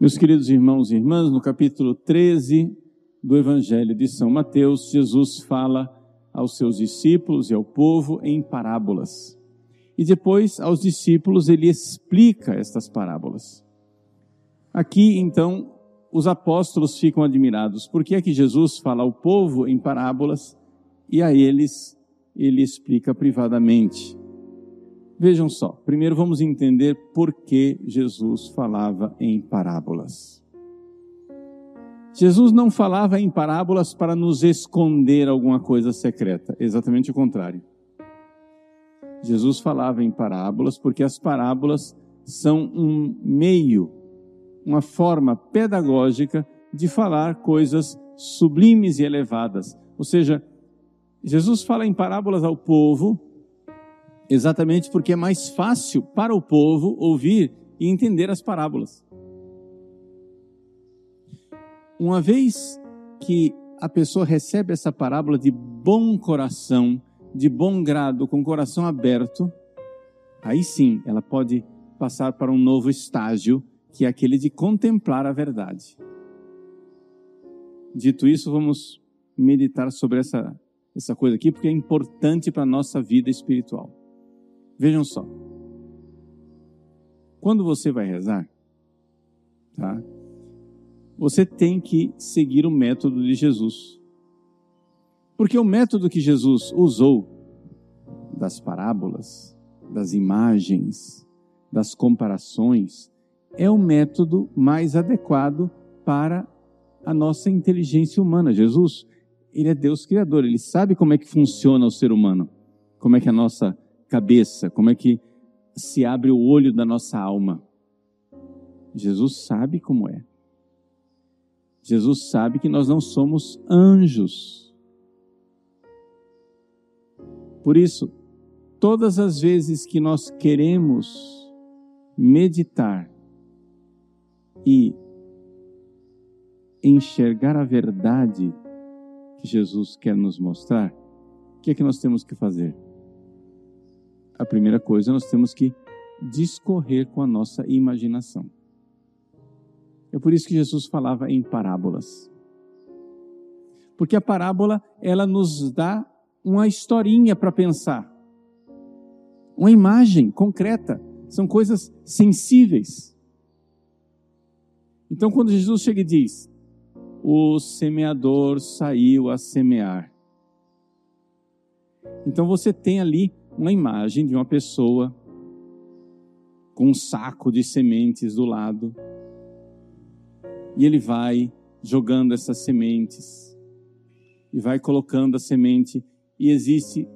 Meus queridos irmãos e irmãs, no capítulo 13 do Evangelho de São Mateus, Jesus fala aos seus discípulos e ao povo em parábolas. E depois, aos discípulos, ele explica estas parábolas. Aqui, então, os apóstolos ficam admirados. Por que é que Jesus fala ao povo em parábolas e a eles ele explica privadamente? Vejam só, primeiro vamos entender por que Jesus falava em parábolas. Jesus não falava em parábolas para nos esconder alguma coisa secreta, exatamente o contrário. Jesus falava em parábolas porque as parábolas são um meio, uma forma pedagógica de falar coisas sublimes e elevadas. Ou seja, Jesus fala em parábolas ao povo exatamente porque é mais fácil para o povo ouvir e entender as parábolas. Uma vez que a pessoa recebe essa parábola de bom coração, de bom grado, com o coração aberto, aí sim ela pode passar para um novo estágio, que é aquele de contemplar a verdade. Dito isso, vamos meditar sobre essa, essa coisa aqui, porque é importante para a nossa vida espiritual. Vejam só. Quando você vai rezar, tá? Você tem que seguir o método de Jesus. Porque o método que Jesus usou das parábolas, das imagens, das comparações, é o método mais adequado para a nossa inteligência humana. Jesus, ele é Deus criador, ele sabe como é que funciona o ser humano, como é que a nossa cabeça, como é que se abre o olho da nossa alma. Jesus sabe como é. Jesus sabe que nós não somos anjos. Por isso, todas as vezes que nós queremos meditar e enxergar a verdade que Jesus quer nos mostrar, o que é que nós temos que fazer? A primeira coisa, nós temos que discorrer com a nossa imaginação. É por isso que Jesus falava em parábolas. Porque a parábola, ela nos dá uma historinha para pensar. Uma imagem concreta. São coisas sensíveis. Então, quando Jesus chega e diz: O semeador saiu a semear. Então, você tem ali uma imagem de uma pessoa com um saco de sementes do lado. E ele vai jogando essas sementes e vai colocando a semente e existe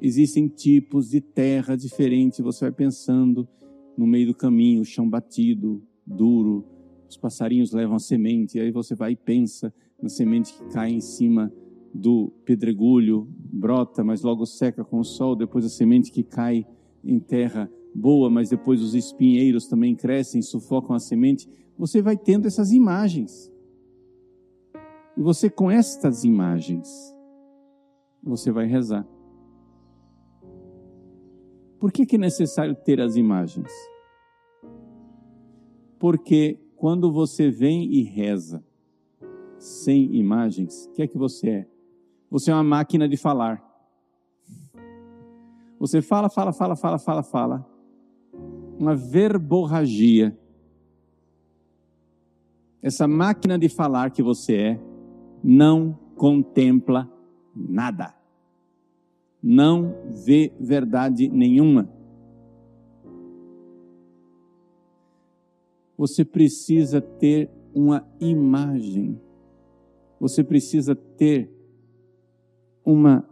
existem tipos de terra diferentes, você vai pensando no meio do caminho, chão batido, duro, os passarinhos levam a semente, e aí você vai e pensa na semente que cai em cima do pedregulho brota, mas logo seca com o sol, depois a semente que cai em terra boa, mas depois os espinheiros também crescem, sufocam a semente. Você vai tendo essas imagens. E você com estas imagens, você vai rezar. Por que, que é necessário ter as imagens? Porque quando você vem e reza sem imagens, o que é que você é? Você é uma máquina de falar. Você fala, fala, fala, fala, fala, fala. Uma verborragia. Essa máquina de falar que você é não contempla nada. Não vê verdade nenhuma. Você precisa ter uma imagem. Você precisa ter uma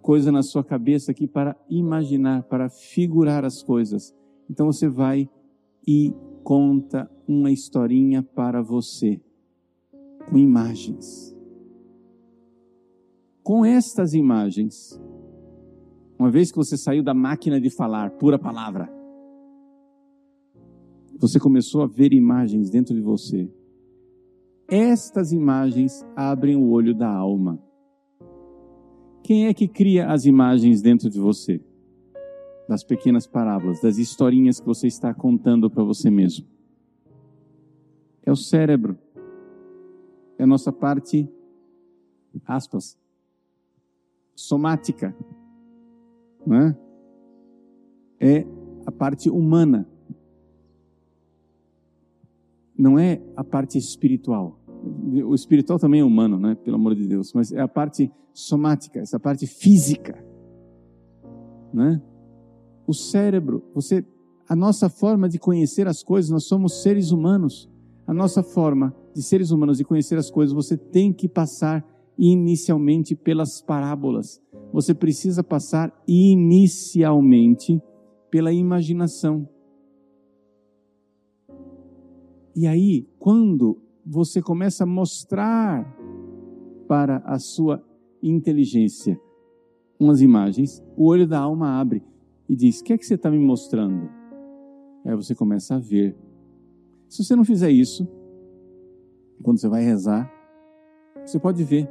coisa na sua cabeça aqui para imaginar, para figurar as coisas. Então você vai e conta uma historinha para você, com imagens. Com estas imagens, uma vez que você saiu da máquina de falar, pura palavra, você começou a ver imagens dentro de você estas imagens abrem o olho da alma. Quem é que cria as imagens dentro de você? Das pequenas parábolas, das historinhas que você está contando para você mesmo. É o cérebro. É a nossa parte, aspas, somática. Não é? é a parte humana. Não é a parte espiritual. O espiritual também é humano, né? Pelo amor de Deus. Mas é a parte somática, essa parte física. Né? O cérebro, você, a nossa forma de conhecer as coisas, nós somos seres humanos. A nossa forma de seres humanos de conhecer as coisas, você tem que passar inicialmente pelas parábolas. Você precisa passar inicialmente pela imaginação. E aí, quando você começa a mostrar para a sua inteligência umas imagens, o olho da alma abre e diz: O que é que você está me mostrando? Aí você começa a ver. Se você não fizer isso, quando você vai rezar, você pode ver.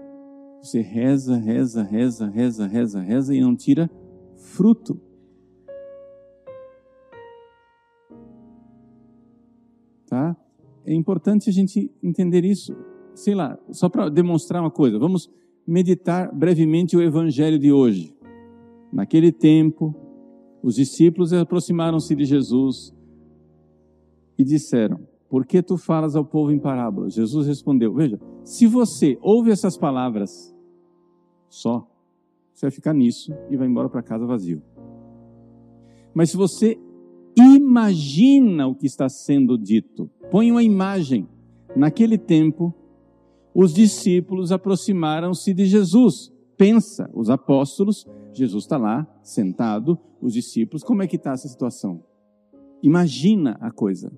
Você reza, reza, reza, reza, reza, reza e não tira fruto. É importante a gente entender isso. Sei lá, só para demonstrar uma coisa, vamos meditar brevemente o evangelho de hoje. Naquele tempo, os discípulos aproximaram-se de Jesus e disseram: Por que tu falas ao povo em parábolas? Jesus respondeu: Veja, se você ouve essas palavras só, você vai ficar nisso e vai embora para casa vazio. Mas se você imagina o que está sendo dito, põe uma imagem. Naquele tempo, os discípulos aproximaram-se de Jesus. Pensa, os apóstolos, Jesus está lá, sentado, os discípulos, como é que está essa situação? Imagina a coisa.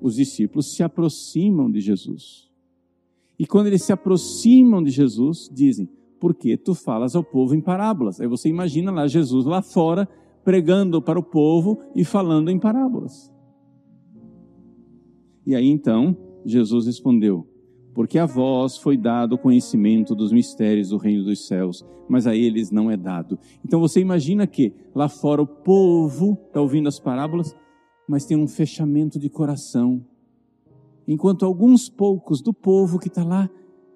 Os discípulos se aproximam de Jesus. E quando eles se aproximam de Jesus, dizem: Por que tu falas ao povo em parábolas? Aí você imagina lá Jesus lá fora, pregando para o povo e falando em parábolas. E aí então, Jesus respondeu: porque a vós foi dado o conhecimento dos mistérios do reino dos céus, mas a eles não é dado. Então você imagina que lá fora o povo está ouvindo as parábolas, mas tem um fechamento de coração. Enquanto alguns poucos do povo que está lá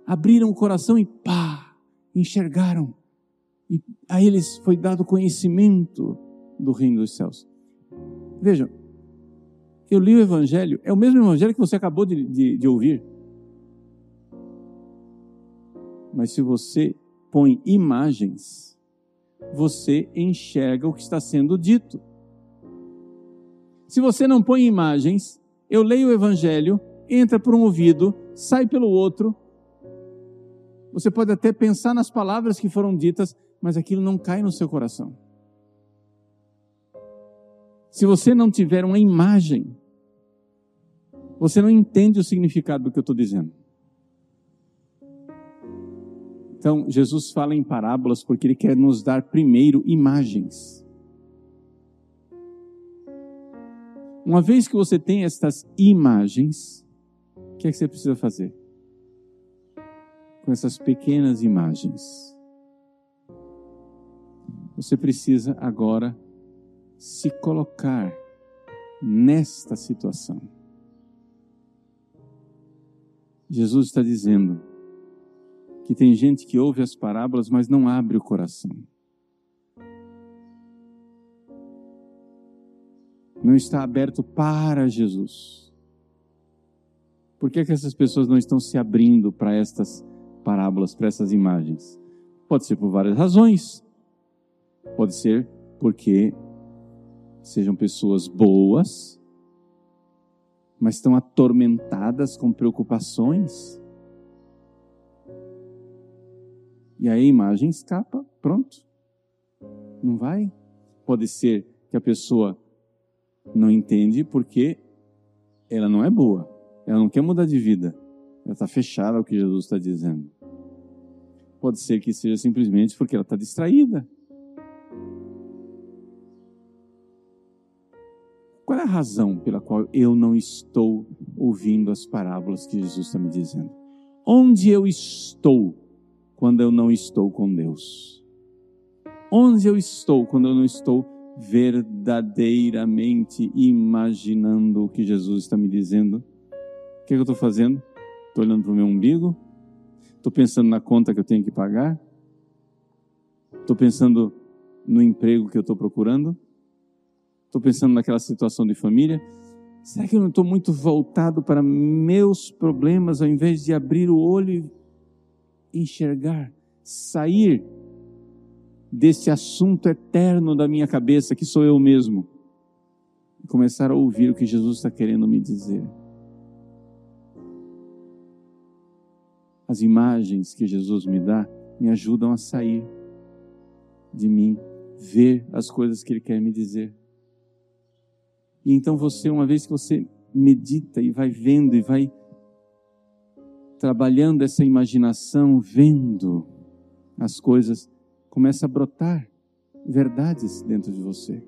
abriram o coração e pá, enxergaram. E a eles foi dado conhecimento do reino dos céus. Vejam, eu li o Evangelho, é o mesmo Evangelho que você acabou de, de, de ouvir. Mas se você põe imagens, você enxerga o que está sendo dito. Se você não põe imagens, eu leio o evangelho, entra por um ouvido, sai pelo outro. Você pode até pensar nas palavras que foram ditas, mas aquilo não cai no seu coração. Se você não tiver uma imagem, você não entende o significado do que eu estou dizendo. Então, Jesus fala em parábolas porque ele quer nos dar primeiro imagens. Uma vez que você tem estas imagens, o que é que você precisa fazer? Com essas pequenas imagens. Você precisa agora se colocar nesta situação. Jesus está dizendo: que tem gente que ouve as parábolas, mas não abre o coração. Não está aberto para Jesus. Por que, que essas pessoas não estão se abrindo para estas parábolas, para essas imagens? Pode ser por várias razões. Pode ser porque sejam pessoas boas, mas estão atormentadas com preocupações E aí a imagem escapa, pronto. Não vai. Pode ser que a pessoa não entende porque ela não é boa. Ela não quer mudar de vida. Ela está fechada ao que Jesus está dizendo. Pode ser que seja simplesmente porque ela está distraída. Razão pela qual eu não estou ouvindo as parábolas que Jesus está me dizendo? Onde eu estou quando eu não estou com Deus? Onde eu estou quando eu não estou verdadeiramente imaginando o que Jesus está me dizendo? que, que eu estou fazendo? Estou olhando para o meu umbigo? Estou pensando na conta que eu tenho que pagar? Estou pensando no emprego que eu estou procurando? Estou pensando naquela situação de família? Será que eu não estou muito voltado para meus problemas ao invés de abrir o olho e enxergar, sair desse assunto eterno da minha cabeça que sou eu mesmo e começar a ouvir o que Jesus está querendo me dizer? As imagens que Jesus me dá me ajudam a sair de mim, ver as coisas que Ele quer me dizer. E então você, uma vez que você medita e vai vendo e vai trabalhando essa imaginação, vendo as coisas, começa a brotar verdades dentro de você.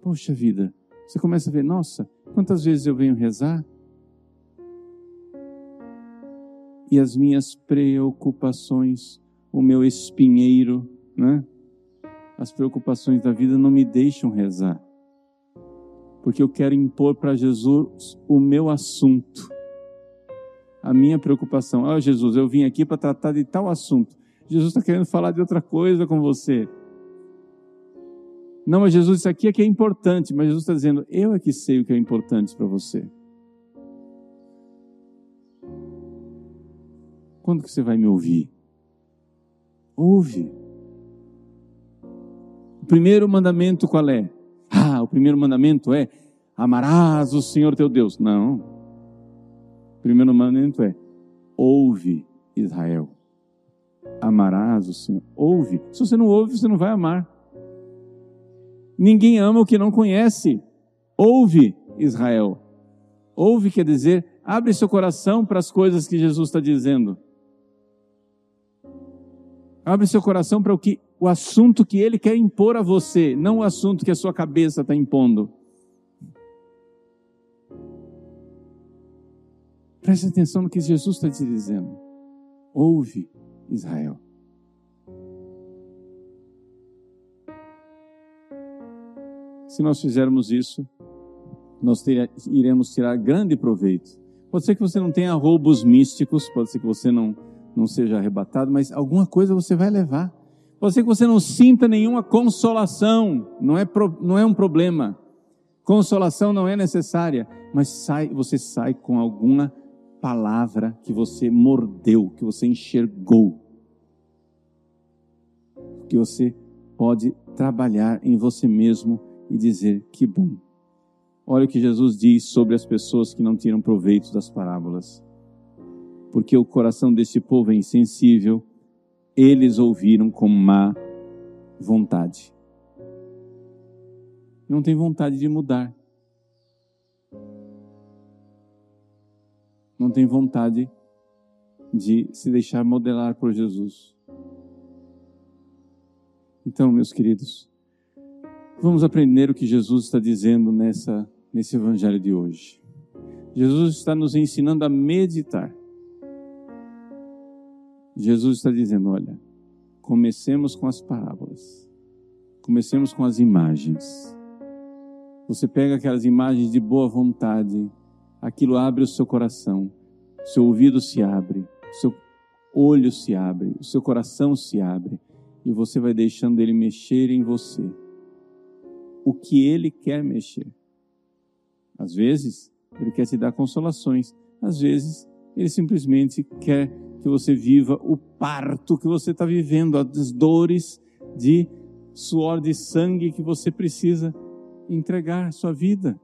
Poxa vida, você começa a ver, nossa, quantas vezes eu venho rezar e as minhas preocupações, o meu espinheiro, né? As preocupações da vida não me deixam rezar. Porque eu quero impor para Jesus o meu assunto. A minha preocupação. Ó oh, Jesus, eu vim aqui para tratar de tal assunto. Jesus está querendo falar de outra coisa com você. Não, mas Jesus, isso aqui é que é importante. Mas Jesus está dizendo, eu é que sei o que é importante para você. Quando que você vai me ouvir? Ouve. O primeiro mandamento qual é? O primeiro mandamento é amarás o Senhor teu Deus. Não. O primeiro mandamento é ouve Israel. Amarás o Senhor. Ouve. Se você não ouve, você não vai amar. Ninguém ama o que não conhece. Ouve Israel. Ouve quer dizer, abre seu coração para as coisas que Jesus está dizendo. Abre seu coração para o que o assunto que ele quer impor a você, não o assunto que a sua cabeça está impondo. Preste atenção no que Jesus está te dizendo. Ouve, Israel. Se nós fizermos isso, nós iremos tirar grande proveito. Pode ser que você não tenha roubos místicos, pode ser que você não não seja arrebatado, mas alguma coisa você vai levar. Pode ser que você não sinta nenhuma consolação, não é, pro, não é um problema. Consolação não é necessária, mas sai, você sai com alguma palavra que você mordeu, que você enxergou, que você pode trabalhar em você mesmo e dizer: que bom. Olha o que Jesus diz sobre as pessoas que não tiram proveito das parábolas porque o coração deste povo é insensível, eles ouviram com má vontade. Não tem vontade de mudar. Não tem vontade de se deixar modelar por Jesus. Então, meus queridos, vamos aprender o que Jesus está dizendo nessa, nesse evangelho de hoje. Jesus está nos ensinando a meditar. Jesus está dizendo: olha, comecemos com as parábolas, comecemos com as imagens. Você pega aquelas imagens de boa vontade, aquilo abre o seu coração, seu ouvido se abre, seu olho se abre, o seu coração se abre, e você vai deixando ele mexer em você. O que ele quer mexer. Às vezes, ele quer te dar consolações, às vezes, ele simplesmente quer que você viva o parto que você está vivendo, as dores de suor de sangue que você precisa entregar a sua vida.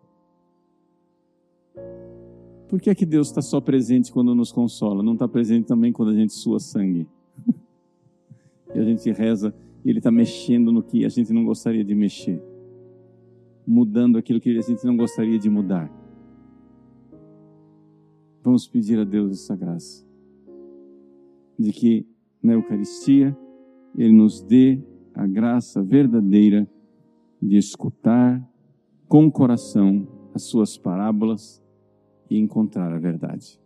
Por que é que Deus está só presente quando nos consola? Não está presente também quando a gente sua sangue? e a gente reza e Ele está mexendo no que a gente não gostaria de mexer, mudando aquilo que a gente não gostaria de mudar. Vamos pedir a Deus essa graça de que na Eucaristia Ele nos dê a graça verdadeira de escutar com o coração as Suas parábolas e encontrar a verdade.